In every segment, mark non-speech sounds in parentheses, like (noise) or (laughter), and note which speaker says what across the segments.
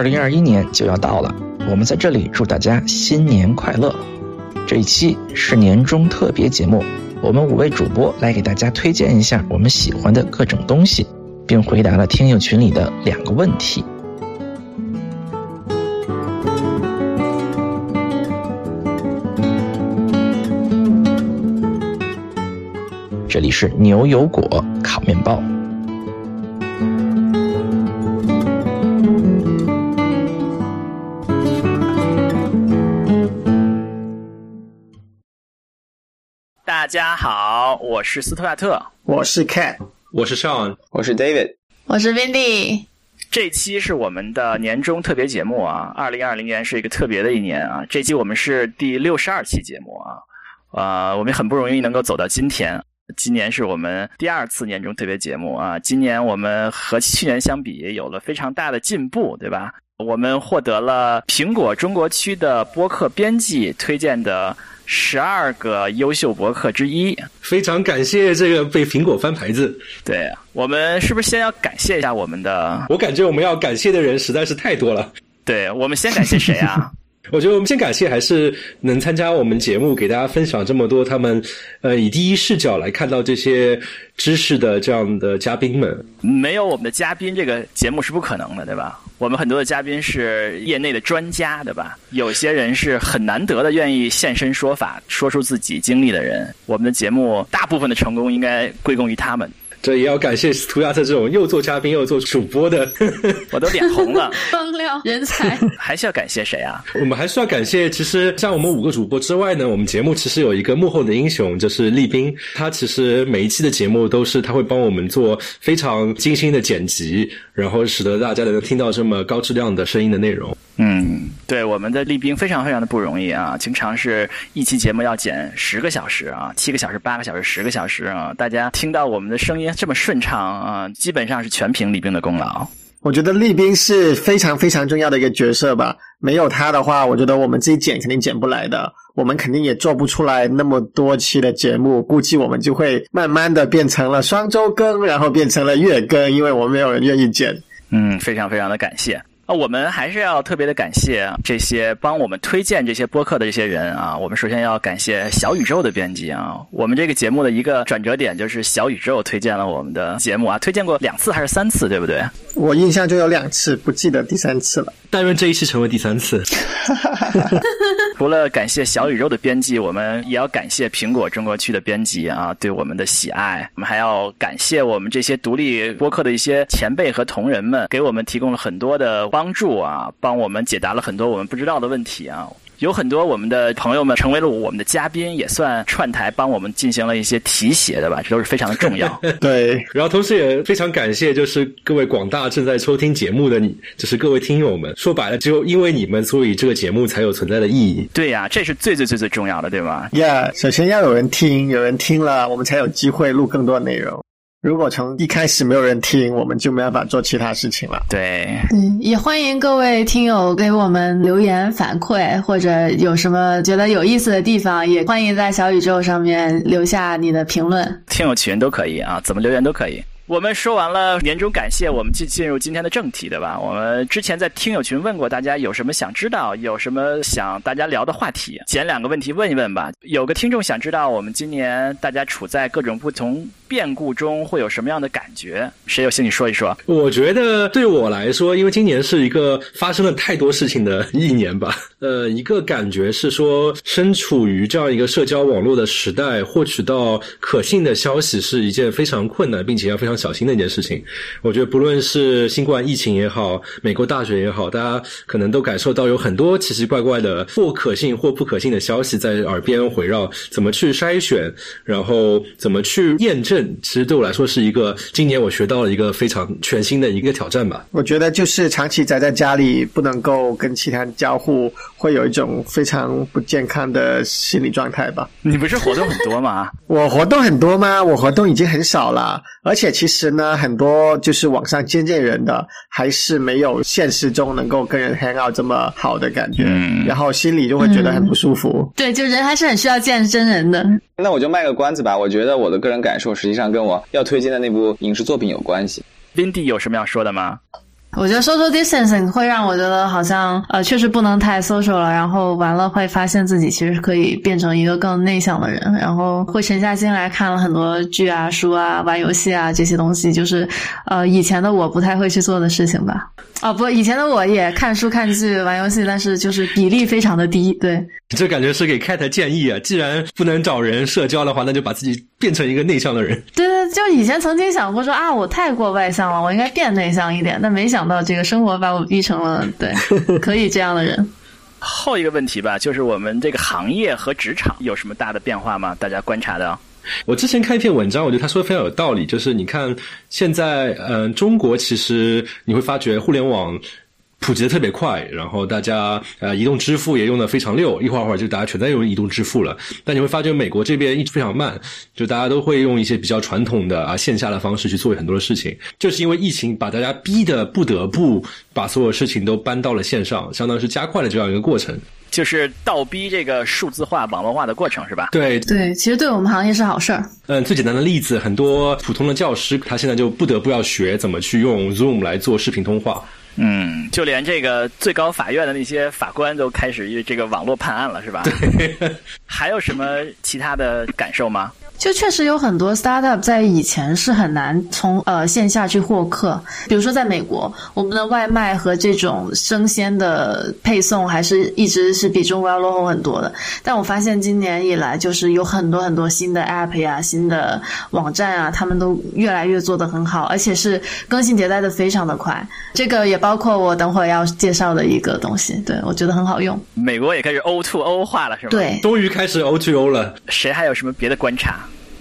Speaker 1: 二零二一年就要到了，我们在这里祝大家新年快乐。这一期是年终特别节目，我们五位主播来给大家推荐一下我们喜欢的各种东西，并回答了听友群里的两个问题。这里是牛油果烤面包。
Speaker 2: 家好，我是斯特亚特，
Speaker 3: 我是 Cat，
Speaker 4: 我是 Sean，
Speaker 5: 我是 David，
Speaker 6: 我是 Vindy。
Speaker 2: 这期是我们的年终特别节目啊，二零二零年是一个特别的一年啊。这期我们是第六十二期节目啊，呃，我们很不容易能够走到今天。今年是我们第二次年终特别节目啊，今年我们和去年相比有了非常大的进步，对吧？我们获得了苹果中国区的播客编辑推荐的十二个优秀博客之一，
Speaker 4: 非常感谢这个被苹果翻牌子。
Speaker 2: 对我们是不是先要感谢一下我们的？
Speaker 4: 我感觉我们要感谢的人实在是太多了。
Speaker 2: 对我们先感谢谁啊？(laughs)
Speaker 4: 我觉得我们先感谢还是能参加我们节目，给大家分享这么多他们呃以第一视角来看到这些知识的这样的嘉宾们。
Speaker 2: 没有我们的嘉宾，这个节目是不可能的，对吧？我们很多的嘉宾是业内的专家，对吧？有些人是很难得的愿意现身说法，说出自己经历的人。我们的节目大部分的成功应该归功于他们。
Speaker 4: 这也要感谢涂鸦特这种又做嘉宾又做主播的，(laughs)
Speaker 2: 我都脸红了，(laughs)
Speaker 6: 爆料人才，(laughs)
Speaker 2: 还是要感谢谁啊？
Speaker 4: 我们还是要感谢，其实像我们五个主播之外呢，我们节目其实有一个幕后的英雄，就是立斌，他其实每一期的节目都是他会帮我们做非常精心的剪辑，然后使得大家能听到这么高质量的声音的内容。
Speaker 2: 嗯，对，我们的立斌非常非常的不容易啊，经常是一期节目要剪十个小时啊，七个小时、八个小时、十个小时啊，大家听到我们的声音这么顺畅啊，基本上是全凭李冰的功劳。
Speaker 3: 我觉得立兵是非常非常重要的一个角色吧，没有他的话，我觉得我们自己剪肯定剪不来的，我们肯定也做不出来那么多期的节目，估计我们就会慢慢的变成了双周更，然后变成了月更，因为我们没有人愿意剪。
Speaker 2: 嗯，非常非常的感谢。啊，我们还是要特别的感谢这些帮我们推荐这些播客的这些人啊。我们首先要感谢小宇宙的编辑啊。我们这个节目的一个转折点就是小宇宙推荐了我们的节目啊，推荐过两次还是三次，对不对？
Speaker 3: 我印象就有两次，不记得第三次了。
Speaker 4: 但愿这一次成为第三次。(laughs) (laughs)
Speaker 2: 除了感谢小宇宙的编辑，我们也要感谢苹果中国区的编辑啊，对我们的喜爱。我们还要感谢我们这些独立播客的一些前辈和同仁们，给我们提供了很多的帮助啊，帮我们解答了很多我们不知道的问题啊。有很多我们的朋友们成为了我们的嘉宾，也算串台帮我们进行了一些提携的吧，这都是非常的重要。(laughs)
Speaker 3: 对，
Speaker 4: 然后同时也非常感谢，就是各位广大正在收听节目的你，就是各位听友们。说白了，只有因为你们，所以这个节目才有存在的意义。
Speaker 2: 对呀，这是最最最最重要的，对吧
Speaker 3: ？Yeah，首先要有人听，有人听了，我们才有机会录更多内容。如果从一开始没有人听，我们就没办法做其他事情了。
Speaker 2: 对，
Speaker 6: 嗯，也欢迎各位听友给我们留言反馈，或者有什么觉得有意思的地方，也欢迎在小宇宙上面留下你的评论。
Speaker 2: 听友群都可以啊，怎么留言都可以。我们说完了年终感谢，我们就进入今天的正题，对吧？我们之前在听友群问过大家有什么想知道，有什么想大家聊的话题，捡两个问题问一问吧。有个听众想知道，我们今年大家处在各种不同变故中，会有什么样的感觉？谁有兴趣说一说？
Speaker 4: 我觉得对我来说，因为今年是一个发生了太多事情的一年吧。(laughs) 呃，一个感觉是说，身处于这样一个社交网络的时代，获取到可信的消息是一件非常困难，并且要非常小心的一件事情。我觉得不论是新冠疫情也好，美国大选也好，大家可能都感受到有很多奇奇怪怪的或可信或不可信的消息在耳边回绕。怎么去筛选，然后怎么去验证，其实对我来说是一个今年我学到了一个非常全新的一个挑战吧。
Speaker 3: 我觉得就是长期宅在家里，不能够跟其他人交互。会有一种非常不健康的心理状态吧？
Speaker 2: 你不是活动很多吗？(laughs)
Speaker 3: 我活动很多吗？我活动已经很少了，而且其实呢，很多就是网上见见人的，还是没有现实中能够跟人 hang out 这么好的感觉，然后心里就会觉得很不舒服。
Speaker 6: 对，就人还是很需要见真人的。
Speaker 5: 那我就卖个关子吧，我觉得我的个人感受实际上跟我要推荐的那部影视作品有关系。
Speaker 2: Vindy 有什么要说的吗？
Speaker 6: 我觉得 social distancing 会让我觉得好像呃确实不能太 social 了，然后完了会发现自己其实可以变成一个更内向的人，然后会沉下心来看了很多剧啊、书啊、玩游戏啊这些东西，就是呃以前的我不太会去做的事情吧。哦，不，以前的我也看书、看剧、玩游戏，但是就是比例非常的低。对，
Speaker 4: 这感觉是给 Cat 建议啊，既然不能找人社交的话，那就把自己变成一个内向的人。
Speaker 6: 对对，就以前曾经想过说啊，我太过外向了，我应该变内向一点，但没想到这个生活把我逼成了对可以这样的人。(laughs)
Speaker 2: 后一个问题吧，就是我们这个行业和职场有什么大的变化吗？大家观察的。
Speaker 4: 我之前看一篇文章，我觉得他说的非常有道理。就是你看现在，嗯，中国其实你会发觉互联网普及的特别快，然后大家呃移动支付也用的非常溜，一会儿会儿就大家全在用移动支付了。但你会发觉美国这边一直非常慢，就大家都会用一些比较传统的啊线下的方式去做很多的事情。就是因为疫情把大家逼的不得不把所有事情都搬到了线上，相当于是加快了这样一个过程。
Speaker 2: 就是倒逼这个数字化、网络化的过程，是吧？
Speaker 4: 对
Speaker 6: 对，其实对我们行业是好事儿。
Speaker 4: 嗯，最简单的例子，很多普通的教师，他现在就不得不要学怎么去用 Zoom 来做视频通话。
Speaker 2: 嗯，就连这个最高法院的那些法官都开始用这个网络判案了，是吧？
Speaker 4: 对。
Speaker 2: 还有什么其他的感受吗？
Speaker 6: 就确实有很多 startup 在以前是很难从呃线下去获客，比如说在美国，我们的外卖和这种生鲜的配送还是一直是比中国要落后很多的。但我发现今年以来，就是有很多很多新的 app 呀、新的网站啊，他们都越来越做得很好，而且是更新迭代的非常的快。这个也包括我等会儿要介绍的一个东西，对我觉得很好用。
Speaker 2: 美国也开始 O to O 化了，是吗？
Speaker 6: 对，
Speaker 4: 终于开始 O to O 了。
Speaker 2: 谁还有什么别的观察？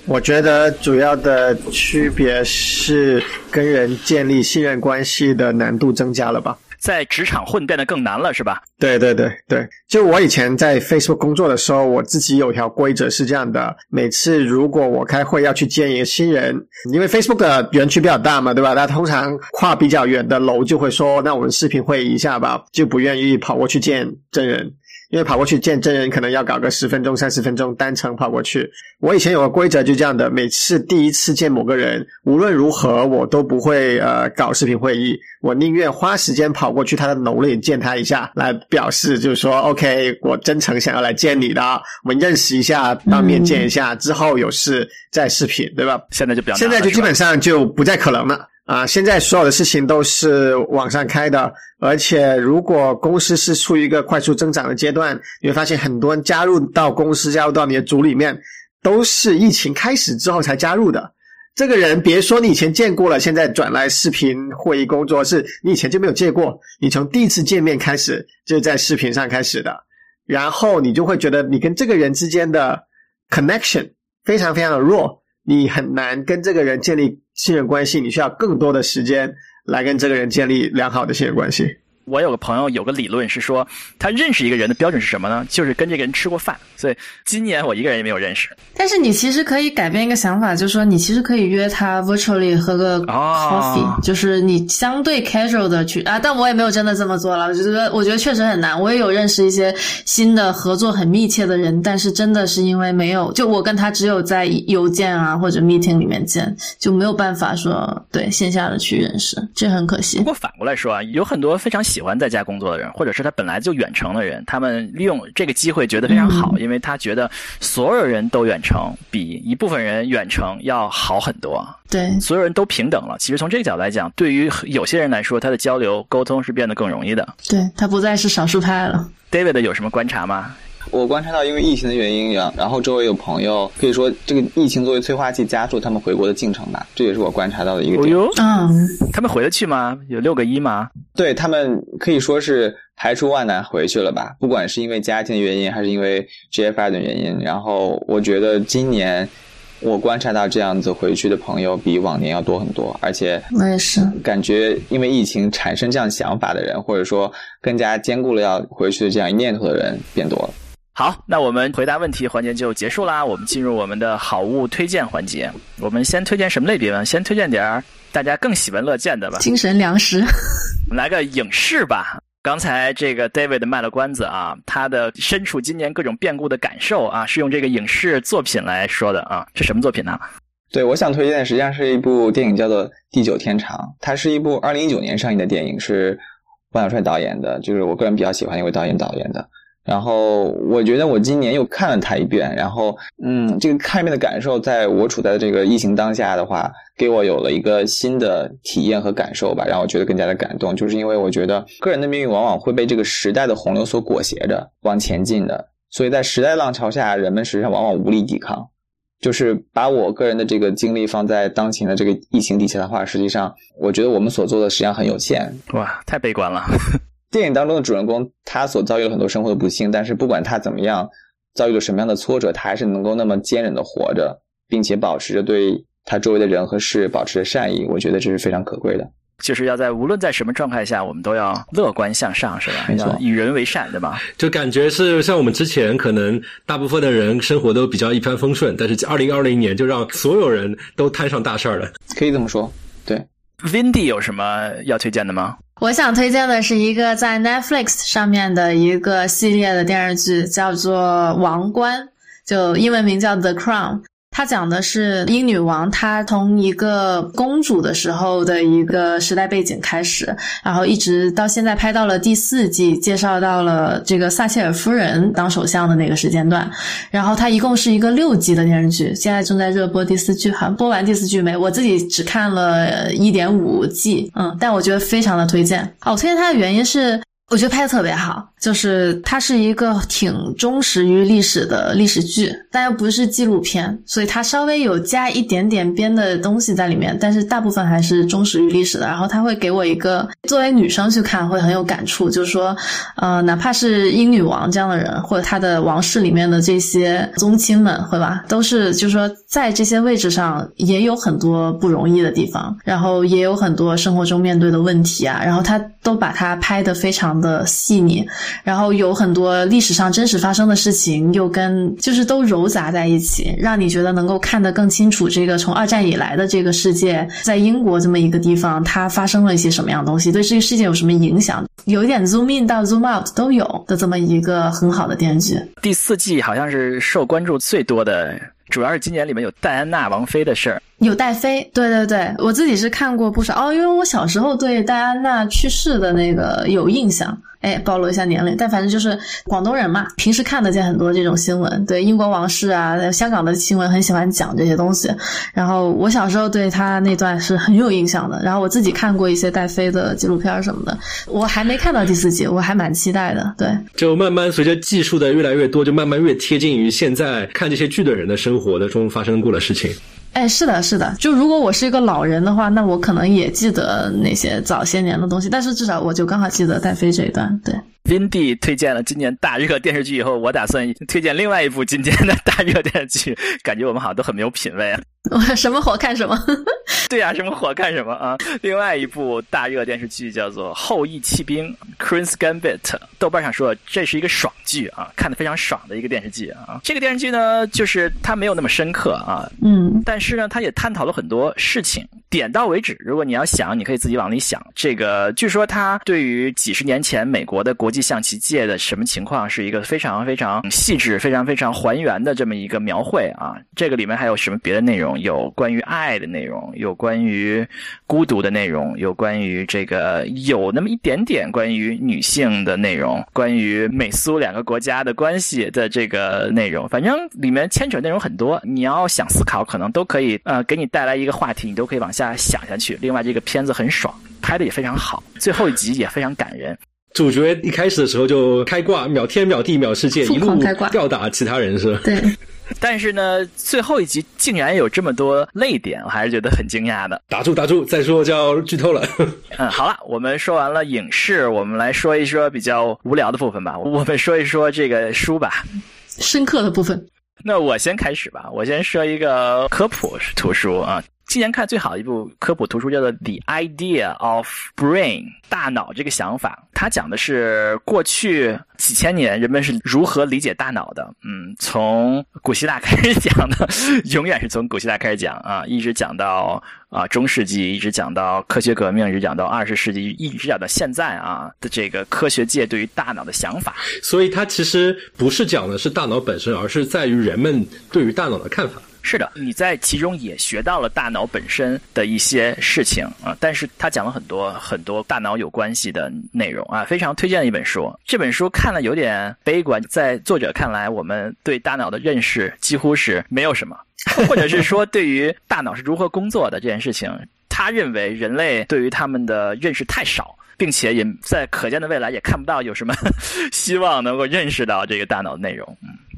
Speaker 3: 我觉得主要的区别是跟人建立信任关系的难度增加了吧，
Speaker 2: 在职场混变得更难了，是吧？
Speaker 3: 对对对对，就我以前在 Facebook 工作的时候，我自己有条规则是这样的：每次如果我开会要去见一个新人，因为 Facebook 的园区比较大嘛，对吧？他通常跨比较远的楼就会说，那我们视频会议一下吧，就不愿意跑过去见真人。因为跑过去见真人可能要搞个十分钟、三十分钟，单程跑过去。我以前有个规则就这样的：每次第一次见某个人，无论如何我都不会呃搞视频会议，我宁愿花时间跑过去他的楼里见他一下，来表示就是说，OK，我真诚想要来见你的，我们认识一下，当面见一下，之后有事再视频，对吧？
Speaker 2: 现在就比较
Speaker 3: 现在就基本上就不再可能了。啊，现在所有的事情都是网上开的，而且如果公司是处于一个快速增长的阶段，你会发现很多人加入到公司、加入到你的组里面，都是疫情开始之后才加入的。这个人别说你以前见过了，现在转来视频会议工作，是你以前就没有见过，你从第一次见面开始就在视频上开始的，然后你就会觉得你跟这个人之间的 connection 非常非常的弱，你很难跟这个人建立。信任关系，你需要更多的时间来跟这个人建立良好的信任关系。
Speaker 2: 我有个朋友有个理论是说，他认识一个人的标准是什么呢？就是跟这个人吃过饭。所以今年我一个人也没有认识。
Speaker 6: 但是你其实可以改变一个想法，就是说你其实可以约他 virtually 喝个 coffee，就是你相对 casual 的去啊。但我也没有真的这么做了。我觉得我觉得确实很难。我也有认识一些新的合作很密切的人，但是真的是因为没有，就我跟他只有在邮件啊或者 meeting 里面见，就没有办法说对线下的去认识，这很可惜。
Speaker 2: 不过反过来说啊，有很多非常喜喜欢在家工作的人，或者是他本来就远程的人，他们利用这个机会觉得非常好，因为他觉得所有人都远程比一部分人远程要好很多。
Speaker 6: 对，
Speaker 2: 所有人都平等了。其实从这个角度来讲，对于有些人来说，他的交流沟通是变得更容易的。
Speaker 6: 对他不再是少数派了。
Speaker 2: David 有什么观察吗？
Speaker 5: 我观察到，因为疫情的原因，然然后周围有朋友可以说，这个疫情作为催化剂，加速他们回国的进程吧。这也是我观察到的一个点。
Speaker 6: 嗯，
Speaker 2: 他们回得去吗？有六个一吗？
Speaker 5: 对他们可以说是排除万难回去了吧。不管是因为家庭的原因，还是因为 GFI 的原因，然后我觉得今年我观察到这样子回去的朋友比往年要多很多，而且
Speaker 6: 我也是
Speaker 5: 感觉，因为疫情产生这样想法的人，或者说更加坚固了要回去的这样一念头的人变多了。
Speaker 2: 好，那我们回答问题环节就结束啦。我们进入我们的好物推荐环节。我们先推荐什么类别呢？先推荐点儿大家更喜闻乐见的吧。
Speaker 6: 精神粮食。
Speaker 2: 我们来个影视吧。刚才这个 David 卖了关子啊，他的身处今年各种变故的感受啊，是用这个影视作品来说的啊。是什么作品呢？
Speaker 5: 对，我想推荐的实际上是一部电影，叫做《地久天长》，它是一部二零一九年上映的电影，是王小帅导演的，就是我个人比较喜欢一位导演导演的。然后我觉得我今年又看了他一遍，然后嗯，这个看一遍的感受，在我处在的这个疫情当下的话，给我有了一个新的体验和感受吧，让我觉得更加的感动。就是因为我觉得个人的命运往往会被这个时代的洪流所裹挟着往前进的，所以在时代浪潮下，人们实际上往往无力抵抗。就是把我个人的这个精力放在当前的这个疫情底下的话，实际上我觉得我们所做的实际上很有限。
Speaker 2: 哇，太悲观了。
Speaker 5: 电影当中的主人公，他所遭遇了很多生活的不幸，但是不管他怎么样遭遇了什么样的挫折，他还是能够那么坚韧的活着，并且保持着对他周围的人和事保持着善意。我觉得这是非常可贵的。
Speaker 2: 就是要在无论在什么状态下，我们都要乐观向上，是吧？
Speaker 5: 没错，
Speaker 2: 与人为善，对吧？
Speaker 4: 就感觉是像我们之前可能大部分的人生活都比较一帆风顺，但是二零二零年就让所有人都摊上大事儿了。
Speaker 5: 可以这么说，对。
Speaker 2: Vindy 有什么要推荐的吗？
Speaker 6: 我想推荐的是一个在 Netflix 上面的一个系列的电视剧，叫做《王冠》，就英文名叫《The Crown》。它讲的是英女王，她从一个公主的时候的一个时代背景开始，然后一直到现在拍到了第四季，介绍到了这个撒切尔夫人当首相的那个时间段。然后它一共是一个六集的电视剧，现在正在热播第四季，好像播完第四季没？我自己只看了一点五季，嗯，但我觉得非常的推荐。哦，我推荐它的原因是。我觉得拍的特别好，就是它是一个挺忠实于历史的历史剧，但又不是纪录片，所以它稍微有加一点点编的东西在里面，但是大部分还是忠实于历史的。然后它会给我一个作为女生去看会很有感触，就是说，呃，哪怕是英女王这样的人，或者她的王室里面的这些宗亲们，会吧，都是就是说在这些位置上也有很多不容易的地方，然后也有很多生活中面对的问题啊，然后他都把它拍得非常。的细腻，然后有很多历史上真实发生的事情，又跟就是都糅杂在一起，让你觉得能够看得更清楚。这个从二战以来的这个世界，在英国这么一个地方，它发生了一些什么样的东西，对这个世界有什么影响？有一点 zoom in 到 zoom out 都有的这么一个很好的电视剧。
Speaker 2: 第四季好像是受关注最多的。主要是今年里面有戴安娜王妃的事儿，
Speaker 6: 有戴妃，对对对，我自己是看过不少哦，因为我小时候对戴安娜去世的那个有印象。哎，暴露一下年龄，但反正就是广东人嘛，平时看得见很多这种新闻，对英国王室啊，香港的新闻很喜欢讲这些东西。然后我小时候对他那段是很有印象的。然后我自己看过一些戴妃的纪录片什么的，我还没看到第四集，我还蛮期待的。对，
Speaker 4: 就慢慢随着技术的越来越多，就慢慢越贴近于现在看这些剧的人的生活的中发生过的事情。
Speaker 6: 哎，是的，是的。就如果我是一个老人的话，那我可能也记得那些早些年的东西。但是至少我就刚好记得戴妃这一段。对
Speaker 2: 宾蒂推荐了今年大热电视剧以后，我打算推荐另外一部今年的大热电视剧。感觉我们好像都很没有品位啊。
Speaker 6: 我 (laughs) 什么火看什么。(laughs)
Speaker 2: 对呀，什么火看什么啊！另外一部大热电视剧叫做《后羿弃兵》（Queen's Gambit），豆瓣上说这是一个爽剧啊，看的非常爽的一个电视剧啊。这个电视剧呢，就是它没有那么深刻啊，
Speaker 6: 嗯，
Speaker 2: 但是呢，它也探讨了很多事情，点到为止。如果你要想，你可以自己往里想。这个据说它对于几十年前美国的国际象棋界的什么情况，是一个非常非常细致、非常非常还原的这么一个描绘啊。这个里面还有什么别的内容？有关于爱的内容，有。关于孤独的内容，有关于这个有那么一点点关于女性的内容，关于美苏两个国家的关系的这个内容，反正里面牵扯内容很多。你要想思考，可能都可以呃给你带来一个话题，你都可以往下想下去。另外，这个片子很爽，拍的也非常好，最后一集也非常感人。
Speaker 4: 主角一开始的时候就开挂，秒天秒地秒世界，一路吊打其他人是吧？
Speaker 6: 对。(laughs)
Speaker 2: 但是呢，最后一集竟然有这么多泪点，我还是觉得很惊讶的。
Speaker 4: 打住打住，再说就要剧透了。(laughs)
Speaker 2: 嗯，好了，我们说完了影视，我们来说一说比较无聊的部分吧。我们说一说这个书吧，
Speaker 6: 深刻的部分。
Speaker 2: 那我先开始吧，我先说一个科普图书啊。今年看最好的一部科普图书叫做《The Idea of Brain》，大脑这个想法，它讲的是过去几千年人们是如何理解大脑的。嗯，从古希腊开始讲的，永远是从古希腊开始讲啊，一直讲到啊中世纪，一直讲到科学革命，一直讲到二十世纪，一直讲到现在啊的这个科学界对于大脑的想法。
Speaker 4: 所以它其实不是讲的是大脑本身，而是在于人们对于大脑的看法。
Speaker 2: 是的，你在其中也学到了大脑本身的一些事情啊，但是他讲了很多很多大脑有关系的内容啊，非常推荐的一本书。这本书看了有点悲观，在作者看来，我们对大脑的认识几乎是没有什么，(laughs) 或者是说对于大脑是如何工作的这件事情，他认为人类对于他们的认识太少。并且也在可见的未来也看不到有什么 (laughs) 希望能够认识到这个大脑的内容。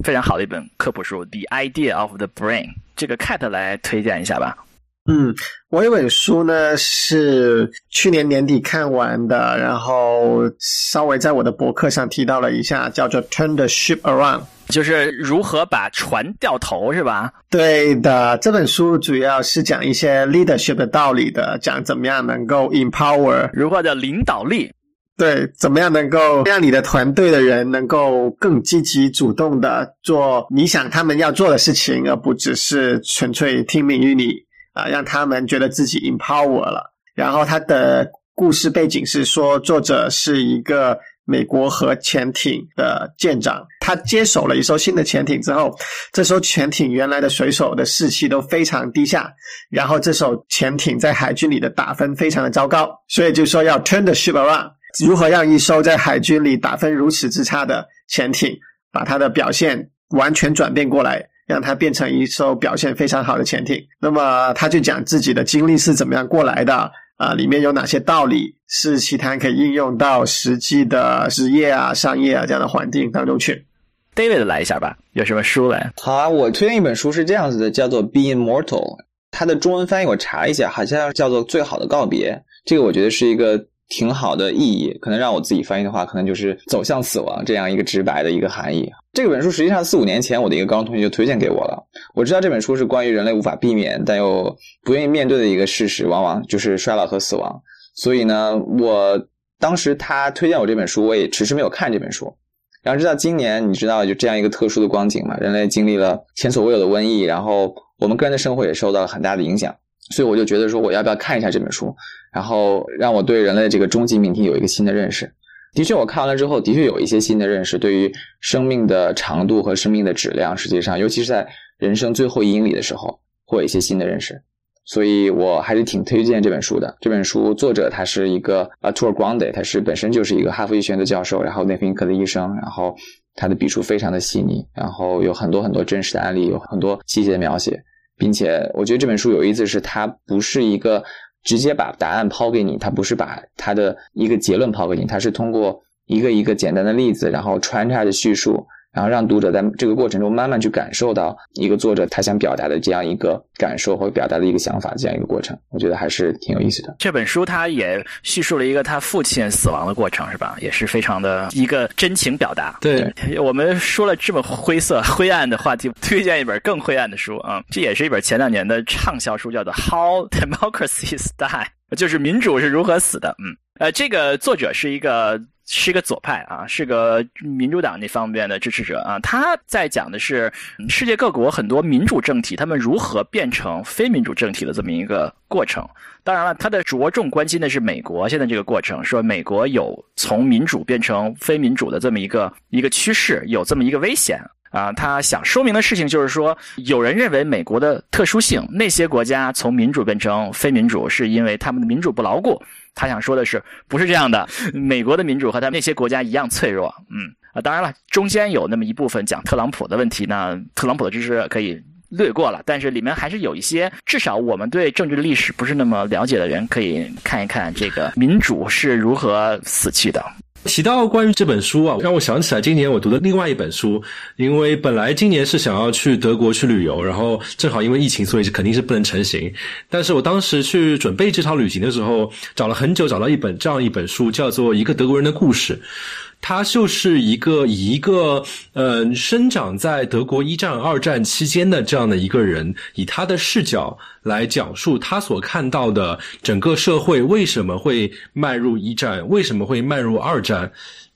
Speaker 2: 非常好的一本科普书，《The Idea of the Brain》。这个 Cat 来推荐一下吧。
Speaker 3: 嗯，我有本书呢是去年年底看完的，然后稍微在我的博客上提到了一下，叫做《Turn the Ship Around》。
Speaker 2: 就是如何把船掉头，是吧？
Speaker 3: 对的，这本书主要是讲一些 leadership 的道理的，讲怎么样能够 empower，
Speaker 2: 如何的领导力。
Speaker 3: 对，怎么样能够让你的团队的人能够更积极主动的做你想他们要做的事情，而不只是纯粹听命于你啊，让他们觉得自己 empower 了。然后他的故事背景是说，作者是一个。美国核潜艇的舰长，他接手了一艘新的潜艇之后，这艘潜艇原来的水手的士气都非常低下，然后这艘潜艇在海军里的打分非常的糟糕，所以就说要 turn the ship around，如何让一艘在海军里打分如此之差的潜艇，把它的表现完全转变过来，让它变成一艘表现非常好的潜艇。那么他就讲自己的经历是怎么样过来的。啊，里面有哪些道理是其他可以应用到实际的职业啊、商业啊这样的环境当中去
Speaker 2: ？David 来一下吧，有什么书来？
Speaker 5: 好啊，我推荐一本书是这样子的，叫做《Be Immortal》，它的中文翻译我查一下，好像叫做《最好的告别》。这个我觉得是一个。挺好的意义，可能让我自己翻译的话，可能就是走向死亡这样一个直白的一个含义。这本书实际上四五年前，我的一个高中同学就推荐给我了。我知道这本书是关于人类无法避免但又不愿意面对的一个事实，往往就是衰老和死亡。所以呢，我当时他推荐我这本书，我也迟迟没有看这本书。然后直到今年，你知道就这样一个特殊的光景嘛，人类经历了前所未有的瘟疫，然后我们个人的生活也受到了很大的影响。所以我就觉得说，我要不要看一下这本书，然后让我对人类这个终极命题有一个新的认识。的确，我看完了之后，的确有一些新的认识，对于生命的长度和生命的质量，实际上，尤其是在人生最后一英里的时候，会有一些新的认识。所以我还是挺推荐这本书的。这本书作者他是一个 Artur Grande，他是本身就是一个哈佛医学院的教授，然后内分泌科的医生，然后他的笔触非常的细腻，然后有很多很多真实的案例，有很多细节的描写。并且我觉得这本书有意思，是它不是一个直接把答案抛给你，他不是把他的一个结论抛给你，他是通过一个一个简单的例子，然后穿插着叙述。然后让读者在这个过程中慢慢去感受到一个作者他想表达的这样一个感受或表达的一个想法，这样一个过程，我觉得还是挺有意思的。
Speaker 2: 这本书他也叙述了一个他父亲死亡的过程，是吧？也是非常的一个真情表达。
Speaker 4: 对，
Speaker 2: 我们说了这么灰色、灰暗的话题，推荐一本更灰暗的书啊！这也是一本前两年的畅销书，叫做《How Democracy Die》，就是民主是如何死的。嗯，呃，这个作者是一个。是一个左派啊，是个民主党那方面的支持者啊。他在讲的是世界各国很多民主政体，他们如何变成非民主政体的这么一个过程。当然了，他的着重关心的是美国现在这个过程，说美国有从民主变成非民主的这么一个一个趋势，有这么一个危险啊。他想说明的事情就是说，有人认为美国的特殊性，那些国家从民主变成非民主，是因为他们的民主不牢固。他想说的是，不是这样的。美国的民主和他那些国家一样脆弱。嗯啊，当然了，中间有那么一部分讲特朗普的问题呢，特朗普的知识可以略过了。但是里面还是有一些，至少我们对政治历史不是那么了解的人，可以看一看这个民主是如何死去的。
Speaker 4: 提到关于这本书啊，让我想起来今年我读的另外一本书。因为本来今年是想要去德国去旅游，然后正好因为疫情，所以肯定是不能成行。但是我当时去准备这场旅行的时候，找了很久，找到一本这样一本书，叫做《一个德国人的故事》。他就是一个以一个嗯生长在德国一战、二战期间的这样的一个人，以他的视角来讲述他所看到的整个社会为什么会迈入一战，为什么会迈入二战。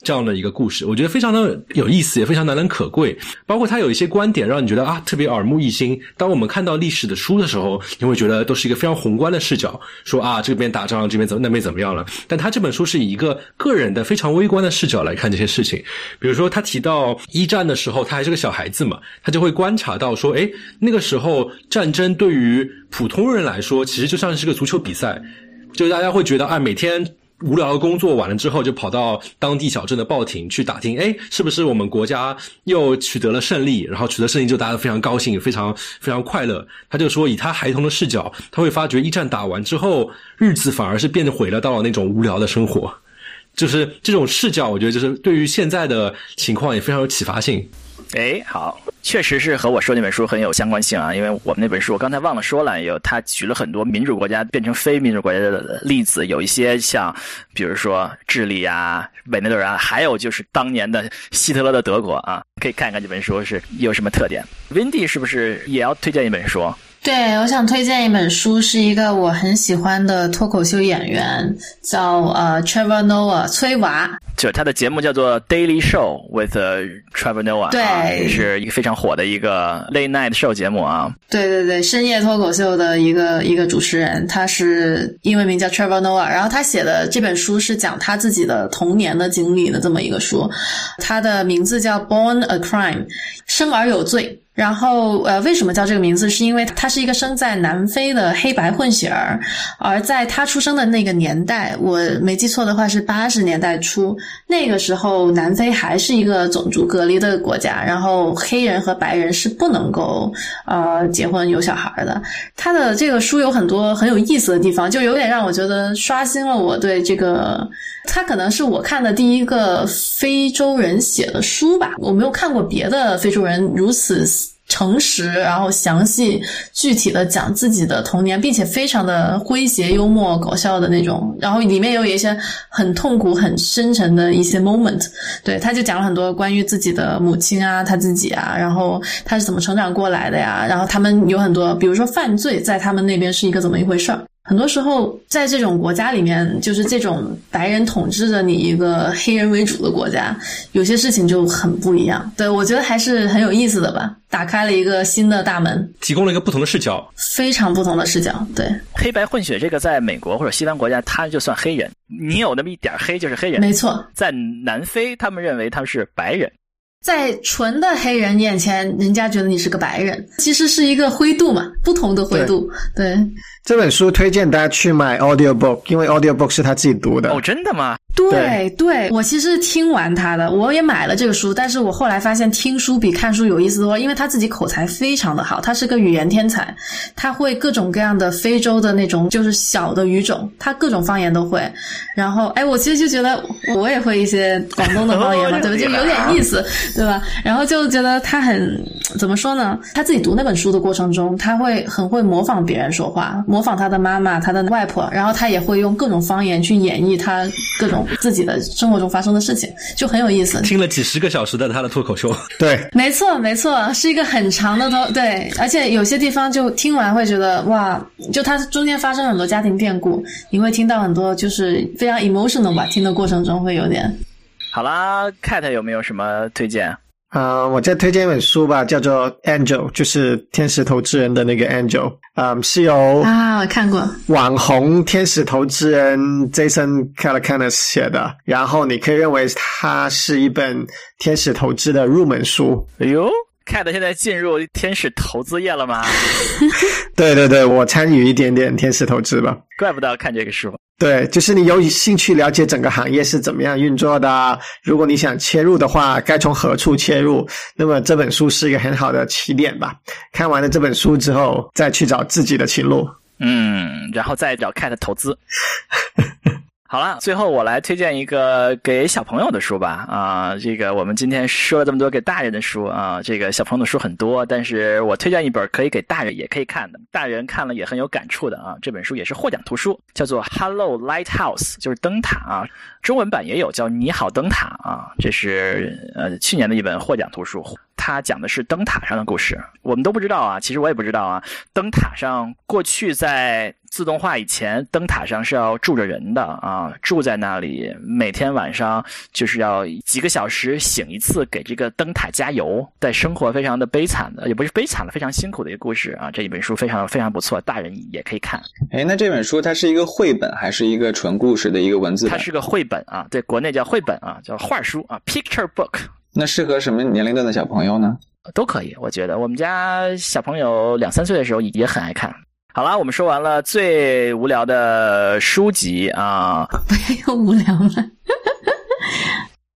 Speaker 4: 这样的一个故事，我觉得非常的有意思，也非常难能可贵。包括他有一些观点，让你觉得啊特别耳目一新。当我们看到历史的书的时候，你会觉得都是一个非常宏观的视角，说啊这边打仗，这边怎那边怎么样了。但他这本书是以一个个人的非常微观的视角来看这些事情。比如说他提到一战的时候，他还是个小孩子嘛，他就会观察到说，哎，那个时候战争对于普通人来说，其实就像是个足球比赛，就大家会觉得啊每天。无聊的工作完了之后，就跑到当地小镇的报亭去打听，哎，是不是我们国家又取得了胜利？然后取得胜利就大家非常高兴，非常非常快乐。他就说，以他孩童的视角，他会发觉一战打完之后，日子反而是变毁了到了那种无聊的生活。就是这种视角，我觉得就是对于现在的情况也非常有启发性。
Speaker 2: 哎，好，确实是和我说那本书很有相关性啊，因为我们那本书我刚才忘了说了，有他举了很多民主国家变成非民主国家的例子，有一些像，比如说智利啊、委内瑞拉，还有就是当年的希特勒的德国啊，可以看看这本书是有什么特点。Windy 是不是也要推荐一本书？
Speaker 6: 对，我想推荐一本书，是一个我很喜欢的脱口秀演员，叫呃 Trevor Noah 崔娃，
Speaker 2: 就他的节目叫做 Daily Show with Trevor Noah，
Speaker 6: 对，
Speaker 2: 是一个非常火的一个 late night show 节目啊。
Speaker 6: 对对对，深夜脱口秀的一个一个主持人，他是英文名叫 Trevor Noah，然后他写的这本书是讲他自己的童年的经历的这么一个书，他的名字叫 Born a Crime，生而有罪。然后，呃，为什么叫这个名字？是因为他是一个生在南非的黑白混血儿，而在他出生的那个年代，我没记错的话是八十年代初，那个时候南非还是一个种族隔离的国家，然后黑人和白人是不能够呃结婚有小孩的。他的这个书有很多很有意思的地方，就有点让我觉得刷新了我对这个。他可能是我看的第一个非洲人写的书吧，我没有看过别的非洲人如此诚实，然后详细具体的讲自己的童年，并且非常的诙谐、幽默、搞笑的那种，然后里面也有一些很痛苦、很深沉的一些 moment。对，他就讲了很多关于自己的母亲啊，他自己啊，然后他是怎么成长过来的呀，然后他们有很多，比如说犯罪在他们那边是一个怎么一回事儿。很多时候，在这种国家里面，就是这种白人统治着你一个黑人为主的国家，有些事情就很不一样。对我觉得还是很有意思的吧，打开了一个新的大门，
Speaker 4: 提供了一个不同的视角，
Speaker 6: 非常不同的视角。对，
Speaker 2: 黑白混血这个在美国或者西方国家，他就算黑人，你有那么一点黑就是黑人。
Speaker 6: 没错，
Speaker 2: 在南非，他们认为他们是白人。
Speaker 6: 在纯的黑人眼前，人家觉得你是个白人，其实是一个灰度嘛，不同的灰度。对，
Speaker 3: 这本书推荐大家去买 audio book，因为 audio book 是他自己读的。
Speaker 2: 哦，真的吗？
Speaker 6: 对对，我其实听完他的，我也买了这个书，但是我后来发现听书比看书有意思多了，因为他自己口才非常的好，他是个语言天才，他会各种各样的非洲的那种就是小的语种，他各种方言都会。然后，哎，我其实就觉得我也会一些广东的方言嘛，对吧？就有点意思，对吧？然后就觉得他很怎么说呢？他自己读那本书的过程中，他会很会模仿别人说话，模仿他的妈妈、他的外婆，然后他也会用各种方言去演绎他各种。自己的生活中发生的事情就很有意思。
Speaker 4: 听了几十个小时的他的脱口秀，(laughs)
Speaker 3: 对，
Speaker 6: 没错没错，是一个很长的脱对，而且有些地方就听完会觉得哇，就他中间发生很多家庭变故，你会听到很多就是非常 emotional 吧，听的过程中会有点。
Speaker 2: 好啦，Cat 有没有什么推荐？
Speaker 3: 啊，我再推荐一本书吧，叫做《Angel》，就是天使投资人的那个 Angel，嗯，是由
Speaker 6: 啊，我看过。
Speaker 3: 网红天使投资人 Jason Calacanis 写的，然后你可以认为它是一本天使投资的入门书。
Speaker 2: 哎呦，Cat 现在进入天使投资业了吗？(laughs)
Speaker 3: 对对对，我参与一点点天使投资吧。
Speaker 2: 怪不得要看这个书。
Speaker 3: 对，就是你有兴趣了解整个行业是怎么样运作的。如果你想切入的话，该从何处切入？那么这本书是一个很好的起点吧。看完了这本书之后，再去找自己的情路。
Speaker 2: 嗯，然后再找 Cat 投资。(laughs) 好了，最后我来推荐一个给小朋友的书吧。啊，这个我们今天说了这么多给大人的书啊，这个小朋友的书很多，但是我推荐一本可以给大人也可以看的，大人看了也很有感触的啊。这本书也是获奖图书，叫做《Hello Lighthouse》，就是灯塔啊。中文版也有叫《你好灯塔》啊，这是呃去年的一本获奖图书。它讲的是灯塔上的故事。我们都不知道啊，其实我也不知道啊。灯塔上过去在自动化以前，灯塔上是要住着人的啊，住在那里，每天晚上就是要几个小时醒一次，给这个灯塔加油。在生活非常的悲惨的，也不是悲惨了，非常辛苦的一个故事啊。这一本书非常非常不错，大人也可以看。
Speaker 5: 哎，那这本书它是一个绘本还是一个纯故事的一个文字？
Speaker 2: 它是个绘本啊，对，国内叫绘本啊，叫画书啊，picture book。
Speaker 5: 那适合什么年龄段的小朋友呢？
Speaker 2: 都可以，我觉得我们家小朋友两三岁的时候也很爱看。好啦，我们说完了最无聊的书籍啊，(laughs)
Speaker 6: 不要又无聊了。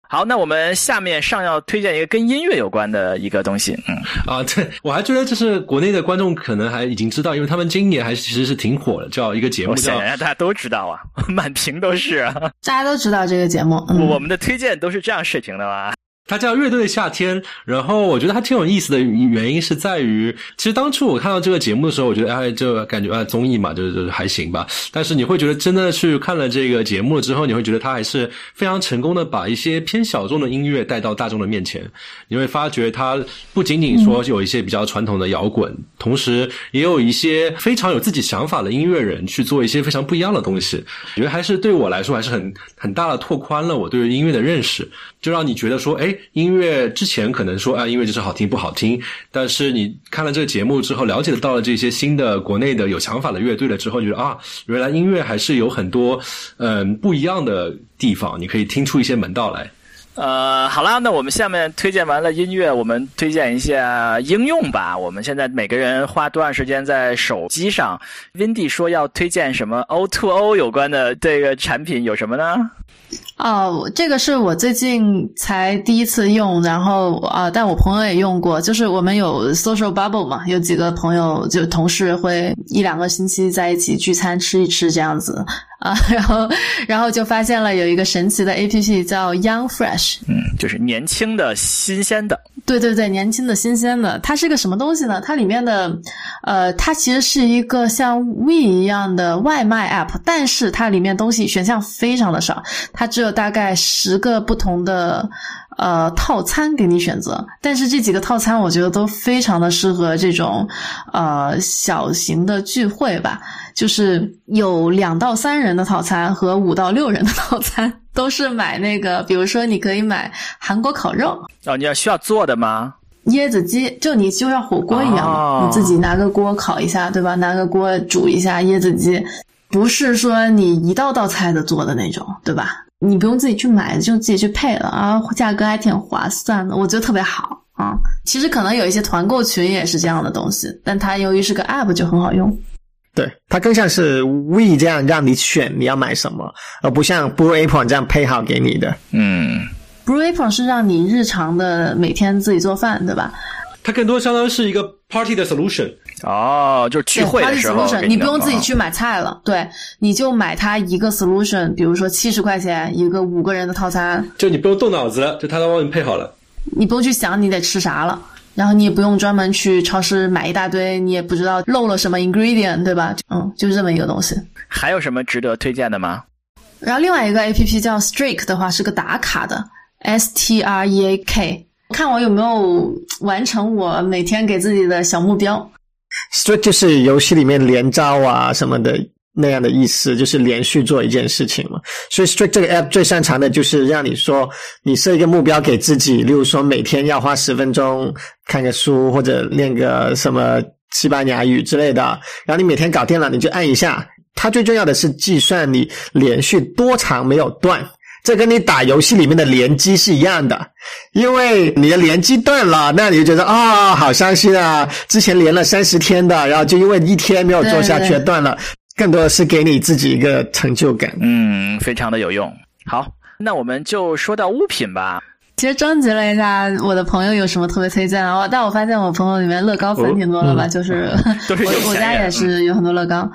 Speaker 2: 好，那我们下面上要推荐一个跟音乐有关的一个东西。嗯
Speaker 4: 啊，对我还觉得就是国内的观众可能还已经知道，因为他们今年还其实是挺火的，叫一个节目叫
Speaker 2: 大家都知道啊，(laughs) 满屏都是啊，
Speaker 6: 大家都知道这个节目。嗯、
Speaker 2: 我们的推荐都是这样水平的吗？
Speaker 4: 它叫乐队的夏天，然后我觉得它挺有意思的原因是在于，其实当初我看到这个节目的时候，我觉得哎，就感觉啊综艺嘛，就是就是还行吧。但是你会觉得真的去看了这个节目之后，你会觉得它还是非常成功的把一些偏小众的音乐带到大众的面前。你会发觉它不仅仅说有一些比较传统的摇滚，同时也有一些非常有自己想法的音乐人去做一些非常不一样的东西。我觉得还是对我来说还是很很大的拓宽了我对于音乐的认识，就让你觉得说，哎。音乐之前可能说啊，音乐就是好听不好听，但是你看了这个节目之后，了解到了这些新的国内的有想法的乐队了之后，觉得啊，原来音乐还是有很多嗯不一样的地方，你可以听出一些门道来。
Speaker 2: 呃，好啦，那我们下面推荐完了音乐，我们推荐一下应用吧。我们现在每个人花多长时间在手机上？Windy 说要推荐什么 O to O 有关的这个产品有什么呢？
Speaker 6: 哦，这个是我最近才第一次用，然后啊，但我朋友也用过。就是我们有 social bubble 嘛，有几个朋友就同事会一两个星期在一起聚餐吃一吃这样子啊，然后然后就发现了有一个神奇的 A P P 叫 Young Fresh，
Speaker 2: 嗯，就是年轻的新鲜的。
Speaker 6: 对对对，年轻的新鲜的，它是个什么东西呢？它里面的呃，它其实是一个像 We 一样的外卖 App，但是它里面东西选项非常的少，它只有大概十个不同的呃套餐给你选择，但是这几个套餐我觉得都非常的适合这种呃小型的聚会吧，就是有两到三人的套餐和五到六人的套餐，都是买那个，比如说你可以买韩国烤肉
Speaker 2: 哦，你要需要做的吗？
Speaker 6: 椰子鸡，就你就像火锅一样，
Speaker 2: 哦
Speaker 6: 你自己拿个锅烤一下，对吧？拿个锅煮一下椰子鸡，不是说你一道道菜的做的那种，对吧？你不用自己去买，就自己去配了啊，价格还挺划算的，我觉得特别好啊。其实可能有一些团购群也是这样的东西，但它由于是个 app 就很好用。
Speaker 3: 对，它更像是 We 这样让你选你要买什么，而不像 Blue Apron 这样配好给你的。
Speaker 2: 嗯
Speaker 6: ，Blue Apron 是让你日常的每天自己做饭，对吧？
Speaker 4: 它更多相当于是一个 party 的 solution。
Speaker 2: 哦，就是聚会的时候
Speaker 6: solution，
Speaker 2: 给
Speaker 6: 你不用自己去买菜了，对，你就买它一个 solution，比如说七十块钱一个五个人的套餐，
Speaker 4: 就你不用动脑子了，就它都帮你配好了。
Speaker 6: 你不用去想你得吃啥了，然后你也不用专门去超市买一大堆，你也不知道漏了什么 ingredient，对吧？嗯，就是这么一个东西。
Speaker 2: 还有什么值得推荐的吗？
Speaker 6: 然后另外一个 A P P 叫 Streak 的话是个打卡的，S T R E A K，看我有没有完成我每天给自己的小目标。
Speaker 3: Streak 就是游戏里面连招啊什么的那样的意思，就是连续做一件事情嘛。所以 Strict 这个 app 最擅长的就是让你说，你设一个目标给自己，例如说每天要花十分钟看个书或者练个什么西班牙语之类的，然后你每天搞定了，你就按一下。它最重要的是计算你连续多长没有断。这跟你打游戏里面的联机是一样的，因为你的联机断了，那你就觉得啊、好伤心啊！之前连了三十天的，然后就因为一天没有做下去断了，更多的是给你自己一个成就感。
Speaker 2: 嗯，非常的有用。好，那我们就说到物品吧。
Speaker 6: 其实征集了一下我的朋友有什么特别推荐的，我但我发现我朋友里面乐高粉挺多的吧，就是 (laughs)
Speaker 2: 都是
Speaker 6: 我我家也是有很多乐高。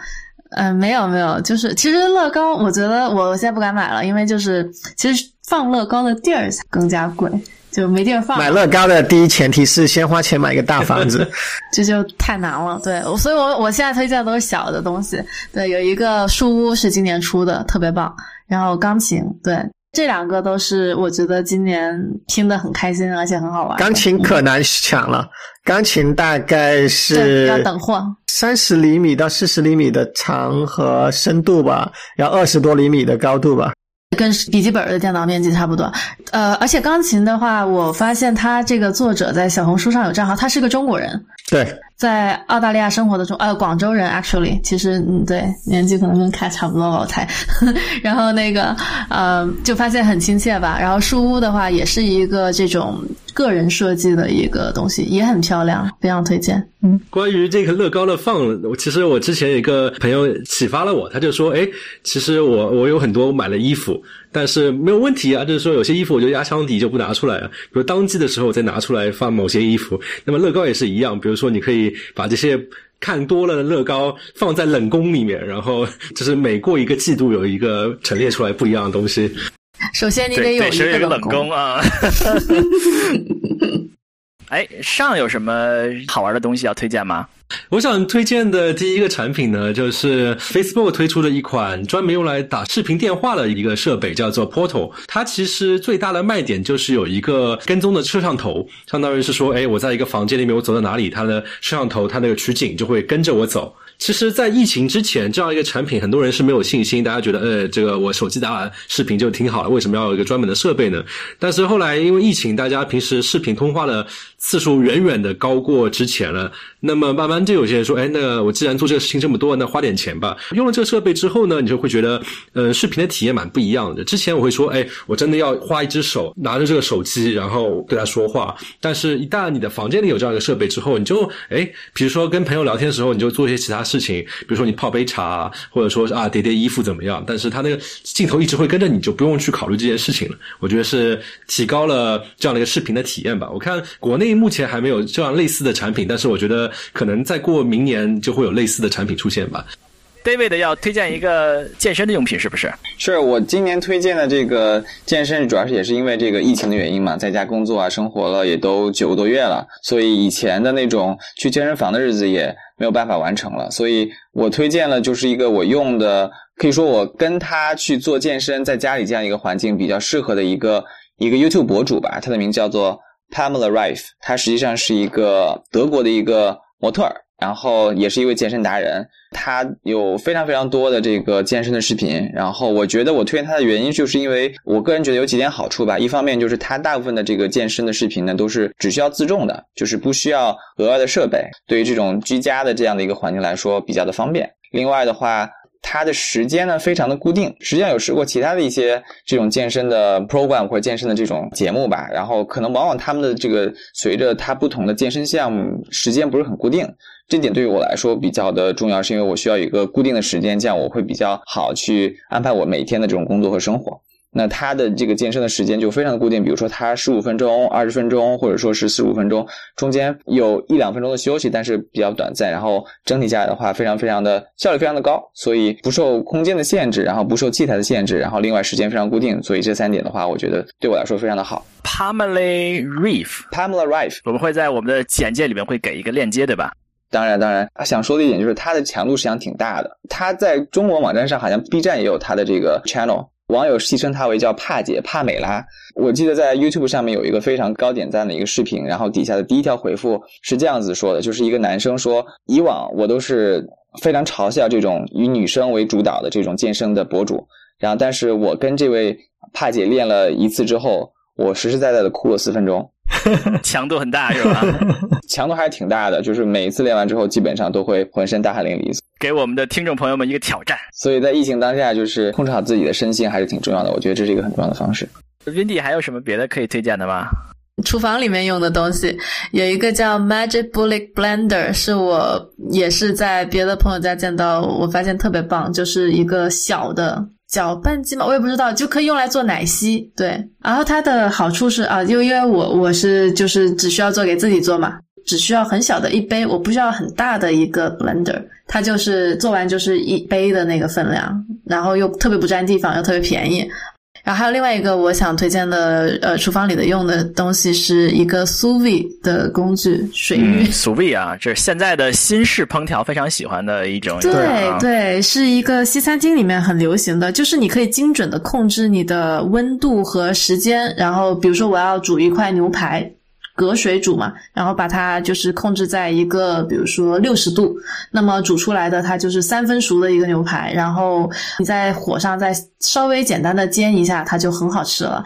Speaker 6: 嗯、没有没有，就是其实乐高，我觉得我现在不敢买了，因为就是其实放乐高的地儿更加贵，就没地儿放。
Speaker 3: 买乐高的第一前提是先花钱买一个大房子。(laughs)
Speaker 6: 这就太难了。对，所以我我现在推荐的都是小的东西。对，有一个树屋是今年出的，特别棒。然后钢琴，对，这两个都是我觉得今年听得很开心，而且很好玩。
Speaker 3: 钢琴可难抢了，钢琴大概是
Speaker 6: 要等货，
Speaker 3: 三十厘米到四十厘米的长和深度吧，要二十多厘米的高度吧。
Speaker 6: 跟笔记本的电脑面积差不多。呃，而且钢琴的话，我发现他这个作者在小红书上有账号，他是个中国人，
Speaker 3: 对，
Speaker 6: 在澳大利亚生活的中呃广州人，actually，其实嗯对，年纪可能跟凯差不多吧，我猜。然后那个呃，就发现很亲切吧。然后树屋的话，也是一个这种个人设计的一个东西，也很漂亮，非常推荐。嗯，
Speaker 4: 关于这个乐高的放，我其实我之前有一个朋友启发了我，他就说，哎，其实我我有很多买了衣服，但是没有问题啊，就是说有些衣服我就压箱底就不拿出来了，比如当季的时候再拿出来放某些衣服。那么乐高也是一样，比如说你可以把这些看多了的乐高放在冷宫里面，然后就是每过一个季度有一个陈列出来不一样的东西。
Speaker 6: 首先你得有一
Speaker 2: 是有一个冷
Speaker 6: 冷
Speaker 2: 宫啊。哎，上有什么好玩的东西要推荐吗？
Speaker 4: 我想推荐的第一个产品呢，就是 Facebook 推出的一款专门用来打视频电话的一个设备，叫做 Portal。它其实最大的卖点就是有一个跟踪的摄像头，相当于是说，哎，我在一个房间里面，我走到哪里，它的摄像头，它那个取景就会跟着我走。其实，在疫情之前，这样一个产品，很多人是没有信心，大家觉得，呃，这个我手机打视频就挺好了，为什么要有一个专门的设备呢？但是后来因为疫情，大家平时视频通话的次数远远的高过之前了，那么慢慢就有些人说，哎，那我既然做这个事情这么多，那花点钱吧。用了这个设备之后呢，你就会觉得，呃，视频的体验蛮不一样的。之前我会说，哎，我真的要花一只手拿着这个手机，然后对他说话。但是，一旦你的房间里有这样一个设备之后，你就，哎，比如说跟朋友聊天的时候，你就做一些其他事情，比如说你泡杯茶，或者说啊叠叠衣服怎么样？但是它那个镜头一直会跟着你，就不用去考虑这件事情了。我觉得是提高了这样的一个视频的体验吧。我看国内目前还没有这样类似的产品，但是我觉得可能再过明年就会有类似的产品出现吧。
Speaker 2: David 要推荐一个健身的用品，是不是？
Speaker 5: 是我今年推荐的这个健身，主要是也是因为这个疫情的原因嘛，在家工作啊，生活了也都九个多月了，所以以前的那种去健身房的日子也没有办法完成了，所以我推荐了就是一个我用的，可以说我跟他去做健身，在家里这样一个环境比较适合的一个一个 YouTube 博主吧，他的名字叫做 Pamela Reif，他实际上是一个德国的一个模特儿。然后也是一位健身达人，他有非常非常多的这个健身的视频。然后我觉得我推荐他的原因，就是因为我个人觉得有几点好处吧。一方面就是他大部分的这个健身的视频呢，都是只需要自重的，就是不需要额外的设备，对于这种居家的这样的一个环境来说比较的方便。另外的话，它的时间呢非常的固定，实际上有试过其他的一些这种健身的 program 或者健身的这种节目吧，然后可能往往他们的这个随着它不同的健身项目时间不是很固定，这点对于我来说比较的重要，是因为我需要一个固定的时间，这样我会比较好去安排我每天的这种工作和生活。那他的这个健身的时间就非常的固定，比如说他十五分钟、二十分钟，或者说是四十五分钟，中间有一两分钟的休息，但是比较短暂。然后整体下来的话，非常非常的效率非常的高，所以不受空间的限制，然后不受器材的限制，然后另外时间非常固定，所以这三点的话，我觉得对我来说非常的好。
Speaker 2: Pamela
Speaker 5: Reef，Pamela Reif，
Speaker 2: 我们会在我们的简介里面会给一个链接，对吧？
Speaker 5: 当然，当然，想说的一点就是它的强度实际上挺大的。它在中国网站上好像 B 站也有它的这个 channel，网友戏称她为叫帕姐帕美拉。我记得在 YouTube 上面有一个非常高点赞的一个视频，然后底下的第一条回复是这样子说的，就是一个男生说，以往我都是非常嘲笑这种以女生为主导的这种健身的博主，然后但是我跟这位帕姐练了一次之后，我实实在在的哭了四分钟。(laughs)
Speaker 2: 强度很大是吧？(laughs)
Speaker 5: 强度还是挺大的，就是每一次练完之后，基本上都会浑身大汗淋漓。
Speaker 2: 给我们的听众朋友们一个挑战。
Speaker 5: 所以在疫情当下，就是控制好自己的身心还是挺重要的。我觉得这是一个很重要的方式。
Speaker 2: Windy 还有什么别的可以推荐的吗？
Speaker 6: 厨房里面用的东西有一个叫 Magic Bullet Blender，是我也是在别的朋友家见到，我发现特别棒，就是一个小的搅拌机嘛，我也不知道，就可以用来做奶昔。对，然后它的好处是啊，就因为我我是就是只需要做给自己做嘛，只需要很小的一杯，我不需要很大的一个 blender，它就是做完就是一杯的那个分量，然后又特别不占地方，又特别便宜。然后还有另外一个我想推荐的，呃，厨房里的用的东西是一个 sous vide 的工具，水浴。
Speaker 2: sous vide 啊，这是现在的新式烹调非常喜欢的一种。
Speaker 6: 对对，是一个西餐厅里面很流行的，就是你可以精准的控制你的温度和时间。然后比如说我要煮一块牛排。隔水煮嘛，然后把它就是控制在一个，比如说六十度，那么煮出来的它就是三分熟的一个牛排，然后你在火上再稍微简单的煎一下，它就很好吃了。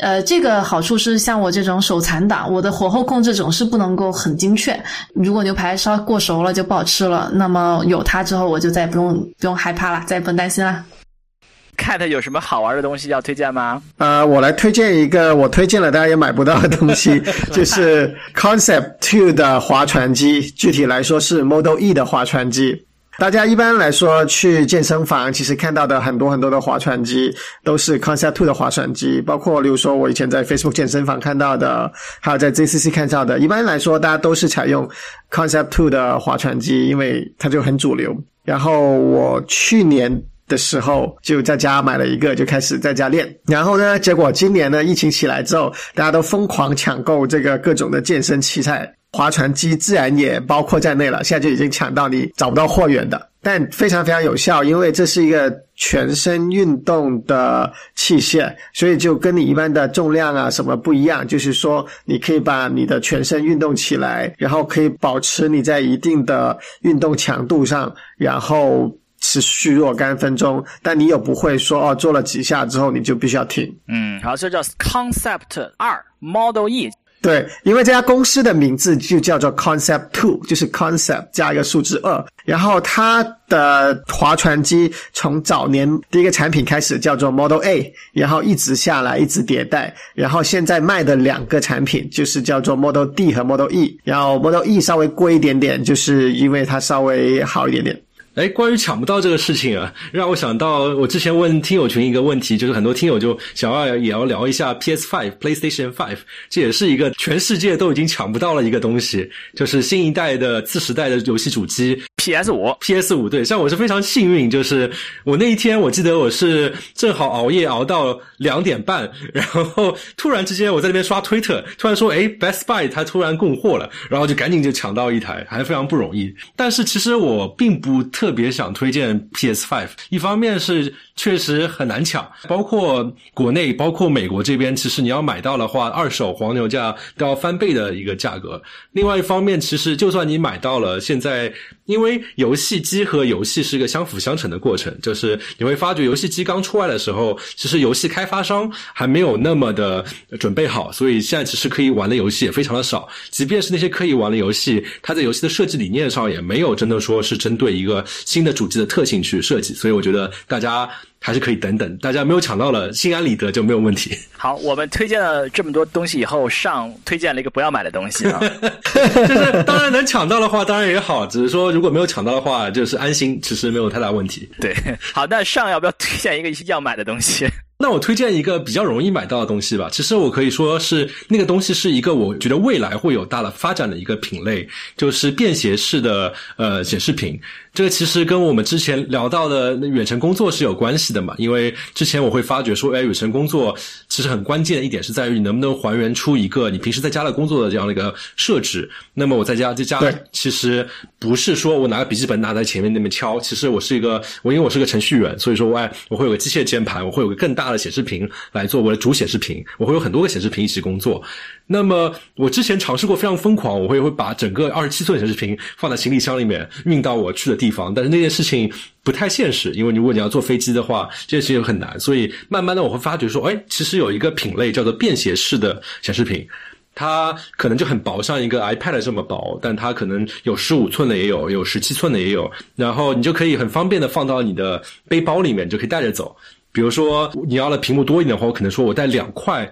Speaker 6: 呃，这个好处是像我这种手残党，我的火候控制总是不能够很精确，如果牛排烧过熟了就不好吃了。那么有它之后，我就再也不用不用害怕了，再也不用担心了。
Speaker 2: Cat 有什么好玩的东西要推荐吗？
Speaker 3: 呃，我来推荐一个我推荐了大家也买不到的东西，(laughs) 就是 Concept Two 的划船机，具体来说是 Model E 的划船机。大家一般来说去健身房，其实看到的很多很多的划船机都是 Concept Two 的划船机，包括例如说我以前在 Facebook 健身房看到的，还有在 ZCC 看到的。一般来说，大家都是采用 Concept Two 的划船机，因为它就很主流。然后我去年。的时候就在家买了一个，就开始在家练。然后呢，结果今年呢，疫情起来之后，大家都疯狂抢购这个各种的健身器材，划船机自然也包括在内了。现在就已经抢到你找不到货源的，但非常非常有效，因为这是一个全身运动的器械，所以就跟你一般的重量啊什么不一样。就是说，你可以把你的全身运动起来，然后可以保持你在一定的运动强度上，然后。持续若干分钟，但你又不会说哦，做了几下之后你就必须要停。
Speaker 2: 嗯，好，这叫 Concept 二 Model E。
Speaker 3: 对，因为这家公司的名字就叫做 Concept Two，就是 Concept 加一个数字二。然后它的划船机从早年第一个产品开始叫做 Model A，然后一直下来一直迭代，然后现在卖的两个产品就是叫做 Model D 和 Model E。然后 Model E 稍微贵一点点，就是因为它稍微好一点点。
Speaker 4: 哎，关于抢不到这个事情啊，让我想到我之前问听友群一个问题，就是很多听友就想要也要聊一下 PS Five、PlayStation Five，这也是一个全世界都已经抢不到了一个东西，就是新一代的次时代的游戏主机
Speaker 2: PS 五。
Speaker 4: PS 五对，像我是非常幸运，就是我那一天我记得我是正好熬夜熬到两点半，然后突然之间我在那边刷推特，突然说哎，Best Buy 它突然供货了，然后就赶紧就抢到一台，还非常不容易。但是其实我并不特。特别想推荐 PS Five，一方面是确实很难抢，包括国内，包括美国这边，其实你要买到的话，二手黄牛价都要翻倍的一个价格。另外一方面，其实就算你买到了，现在因为游戏机和游戏是一个相辅相成的过程，就是你会发觉游戏机刚出来的时候，其实游戏开发商还没有那么的准备好，所以现在其实可以玩的游戏也非常的少。即便是那些可以玩的游戏，它在游戏的设计理念上也没有真的说是针对一个。新的主机的特性去设计，所以我觉得大家还是可以等等，大家没有抢到了，心安理得就没有问题。(laughs)
Speaker 2: 好，我们推荐了这么多东西以后，上推荐了一个不要买的东西啊，(laughs)
Speaker 4: 就是当然能抢到的话，当然也好，只是说如果没有抢到的话，就是安心，其实没有太大问题。
Speaker 2: 对，好，那上要不要推荐一个要买的东西？
Speaker 4: 那我推荐一个比较容易买到的东西吧。其实我可以说是那个东西是一个我觉得未来会有大的发展的一个品类，就是便携式的呃显示屏。这个其实跟我们之前聊到的远程工作是有关系的嘛？因为之前我会发觉说，哎，远程工作其实很关键的一点是在于你能不能还原出一个你平时在家的工作的这样的一个设置。那么我在家在家其实不是说我拿个笔记本拿在前面那边敲，其实我是一个我因为我是个程序员，所以说我我会有个机械键盘，我会有个更大的显示屏来做我的主显示屏，我会有很多个显示屏一起工作。那么我之前尝试过非常疯狂，我会会把整个二十七寸显示屏放在行李箱里面运到我去的地方，但是那件事情不太现实，因为如果你要坐飞机的话，这件事情很难。所以慢慢的我会发觉说，哎，其实有一个品类叫做便携式的显示屏，它可能就很薄，像一个 iPad 这么薄，但它可能有十五寸的也有，有十七寸的也有，然后你就可以很方便的放到你的背包里面，就可以带着走。比如说你要的屏幕多一点的话，我可能说我带两块。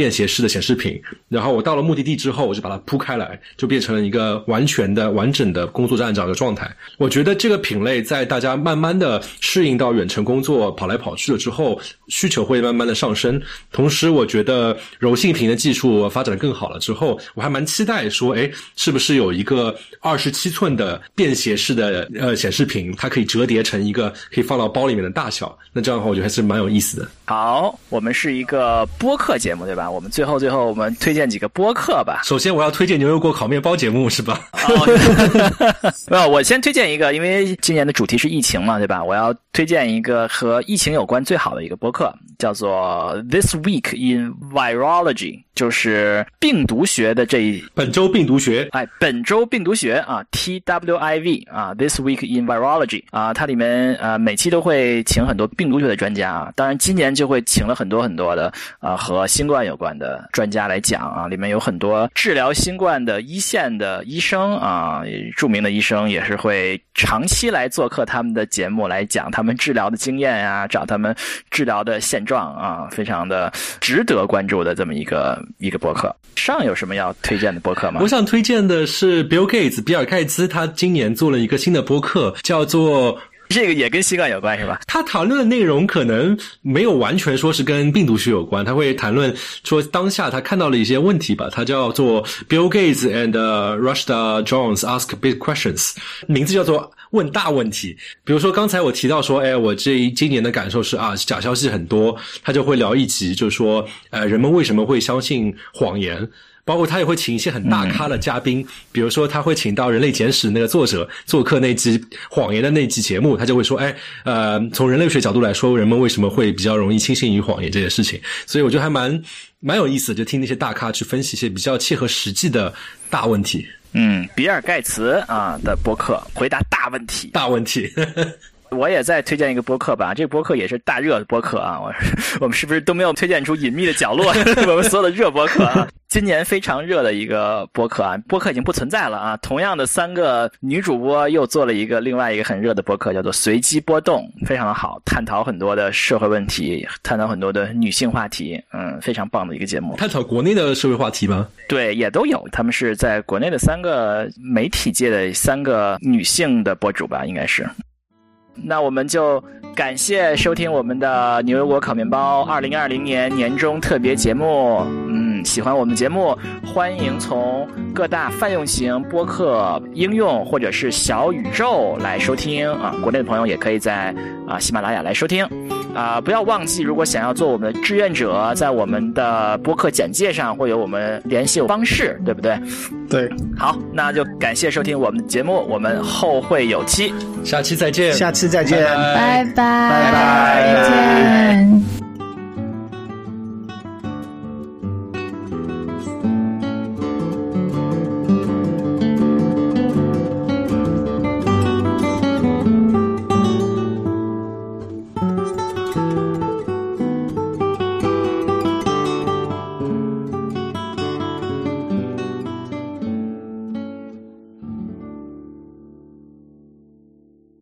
Speaker 4: 便携式的显示屏。然后我到了目的地之后，我就把它铺开来，就变成了一个完全的、完整的工作站长的状态。我觉得这个品类在大家慢慢的适应到远程工作、跑来跑去了之后，需求会慢慢的上升。同时，我觉得柔性屏的技术发展的更好了之后，我还蛮期待说，哎，是不是有一个二十七寸的便携式的呃显示屏，它可以折叠成一个可以放到包里面的大小？那这样的话，我觉得还是蛮有意思的。
Speaker 2: 好，我们是一个播客节目，对吧？我们最后最后我们推荐几个播客吧。
Speaker 4: 首先，我要推荐牛油果烤面包节目，是吧？(laughs)
Speaker 2: 没有，我先推荐一个，因为今年的主题是疫情嘛，对吧？我要推荐一个和疫情有关最好的一个播客，叫做 This Week in Virology，就是病毒学的这一
Speaker 4: 本周病毒学。
Speaker 2: 哎，本周病毒学啊，T W I V 啊，This Week in Virology 啊，它里面呃每期都会请很多病毒学的专家啊，当然今年就会请了很多很多的啊和新冠有关的专家来讲啊，里面有很多治疗新冠的一线的医生啊，著名的医生也是会长期来做客他们的节目来讲他们治疗的经验啊、找他们治疗的现状啊，非常的值得关注的这么一个一个博客。上有什么要推荐的博客吗
Speaker 4: 我？想推荐的是 Bill Gates，比尔盖茨，他今年做了一个新的博客，叫做 (laughs)
Speaker 2: 这个也跟新冠有关是吧？
Speaker 4: 他谈论的内容可能没有完全说是跟病毒学有关，他会谈论说当下他看到了一些问题吧。他叫做 Bill Gates and Rushda Jones Ask Big Questions，名字叫做问大问题。比如说刚才我提到说，哎，我这今年的感受是啊，假消息很多，他就会聊一集，就是说，呃，人们为什么会相信谎言？包括他也会请一些很大咖的嘉宾，比如说他会请到《人类简史》那个作者做客那集谎言的那集节目，他就会说，哎，呃，从人类学角度来说，人们为什么会比较容易轻信于谎言这件事情？所以我觉得还蛮蛮有意思的，就听那些大咖去分析一些比较切合实际的大问题、
Speaker 2: 嗯，比尔盖茨啊的博客回答大问题。
Speaker 4: 大问题。
Speaker 2: 我也再推荐一个播客吧，这个播客也是大热的播客啊。我 (laughs) 我们是不是都没有推荐出隐秘的角落？(laughs) 我们所有的热播客啊，今年非常热的一个播客啊，播客已经不存在了啊。同样的三个女主播又做了一个另外一个很热的播客，叫做随机波动，非常的好，探讨很多的社会问题，探讨很多的女性话题，嗯，非常棒的一个节目。
Speaker 4: 探讨国内的社会话题吗？
Speaker 2: 对，也都有，他们是在国内的三个媒体界的三个女性的博主吧，应该是。那我们就感谢收听我们的牛油果烤面包二零二零年年终特别节目。嗯，喜欢我们节目，欢迎从各大泛用型播客应用或者是小宇宙来收听啊。国内的朋友也可以在啊喜马拉雅来收听。啊，不要忘记，如果想要做我们的志愿者，在我们的播客简介上会有我们联系方式，对不对？
Speaker 3: 对，
Speaker 2: 好，那就感谢收听我们的节目，我们后会有期。
Speaker 4: 下期再见，
Speaker 3: 下期再见。
Speaker 4: 拜拜
Speaker 6: 拜拜
Speaker 3: 拜拜。